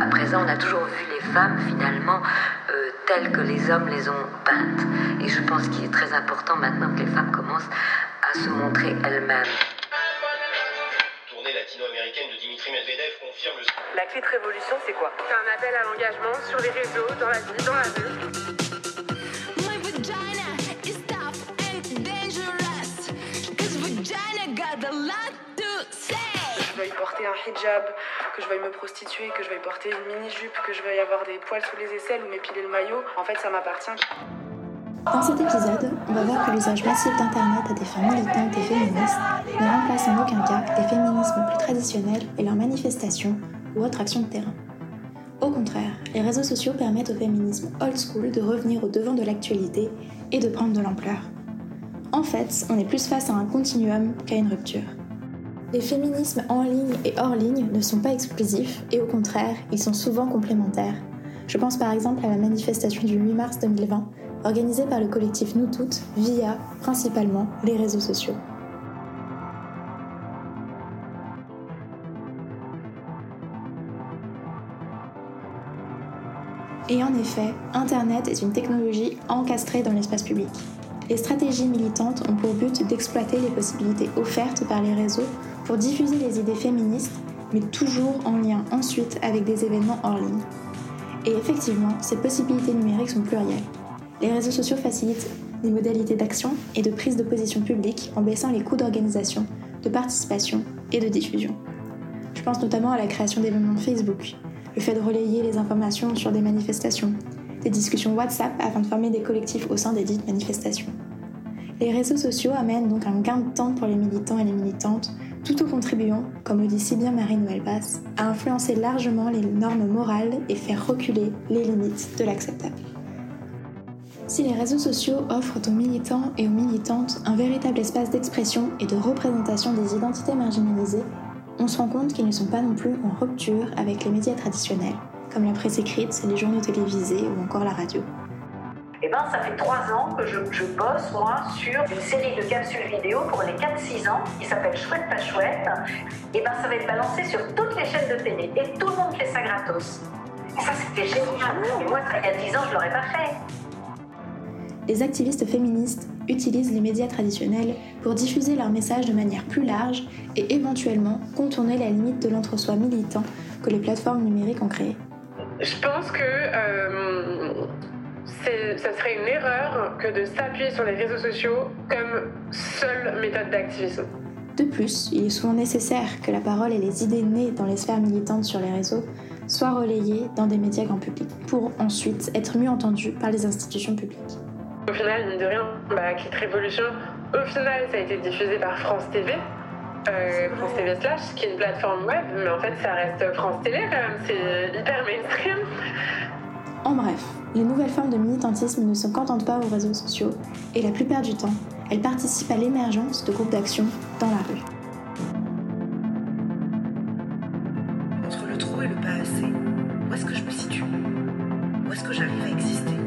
À présent, on a toujours vu les femmes finalement euh, telles que les hommes les ont peintes. Et je pense qu'il est très important maintenant que les femmes commencent à se montrer elles-mêmes. Tournée latino-américaine de Dimitri Medvedev confirme le... La clé de révolution, c'est quoi? C'est un appel à l'engagement sur les réseaux, dans la vie, dans la rue. My vagina is tough and dangerous. Cause vagina got a lot to say. Veuille porter un hijab, que je veuille me prostituer, que je veuille porter une mini-jupe, que je veuille avoir des poils sous les aisselles ou m'épiler le maillot, en fait, ça m'appartient. Dans cet épisode, on va voir que l'usage massif d'Internet à des fins militantes et féministes ne remplace en aucun cas les féminismes plus traditionnels et leurs manifestations ou autres actions de terrain. Au contraire, les réseaux sociaux permettent au féminisme old school de revenir au devant de l'actualité et de prendre de l'ampleur. En fait, on est plus face à un continuum qu'à une rupture. Les féminismes en ligne et hors ligne ne sont pas exclusifs et au contraire, ils sont souvent complémentaires. Je pense par exemple à la manifestation du 8 mars 2020 organisée par le collectif Nous Toutes via principalement les réseaux sociaux. Et en effet, Internet est une technologie encastrée dans l'espace public. Les stratégies militantes ont pour but d'exploiter les possibilités offertes par les réseaux pour diffuser les idées féministes, mais toujours en lien ensuite avec des événements hors ligne. Et effectivement, ces possibilités numériques sont plurielles. Les réseaux sociaux facilitent des modalités d'action et de prise de position publique en baissant les coûts d'organisation, de participation et de diffusion. Je pense notamment à la création d'événements Facebook, le fait de relayer les informations sur des manifestations, des discussions WhatsApp afin de former des collectifs au sein des dites manifestations. Les réseaux sociaux amènent donc un gain de temps pour les militants et les militantes, tout en contribuant, comme le dit si bien Marie-Noël Basse, à influencer largement les normes morales et faire reculer les limites de l'acceptable. Si les réseaux sociaux offrent aux militants et aux militantes un véritable espace d'expression et de représentation des identités marginalisées, on se rend compte qu'ils ne sont pas non plus en rupture avec les médias traditionnels, comme la presse écrite, les journaux télévisés ou encore la radio. Eh ben, ça fait trois ans que je, je bosse, moi, sur une série de capsules vidéo pour les 4-6 ans qui s'appelle Chouette pas chouette. Et ben, ça va être balancé sur toutes les chaînes de télé. Et tout le monde fait ça gratos. Et ça, c'était génial. Et moi, ça, il y a 10 ans, je l'aurais pas fait. Les activistes féministes utilisent les médias traditionnels pour diffuser leur message de manière plus large et éventuellement contourner la limite de l'entre-soi militant que les plateformes numériques ont créé. Je pense que euh, ça serait une erreur que de s'appuyer sur les réseaux sociaux comme seule méthode d'activisme. De plus, il est souvent nécessaire que la parole et les idées nées dans les sphères militantes sur les réseaux soient relayées dans des médias grand public, pour ensuite être mieux entendues par les institutions publiques. Au final, mine de rien, bah, Clit Révolution, au final, ça a été diffusé par France TV. Euh, France TV Slash, qui est une plateforme web, mais en fait, ça reste France Télé quand même, c'est hyper mainstream. En bref, les nouvelles formes de militantisme ne se contentent pas aux réseaux sociaux, et la plupart du temps, elles participent à l'émergence de groupes d'action dans la rue. Entre le trop et le pas assez, où est-ce que je me situe? Où est-ce que j'arrive à exister?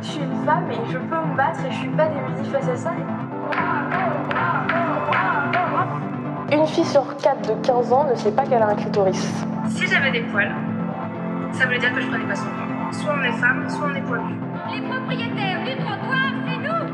Je suis une femme et je peux me battre et je suis pas démunie face à ça. Une fille sur quatre de 15 ans ne sait pas qu'elle a un clitoris. Si j'avais des poils, ça voulait dire que je prenais pas soin de moi. Soit on est femme, soit on est poilu. Les propriétaires du trottoir, c'est nous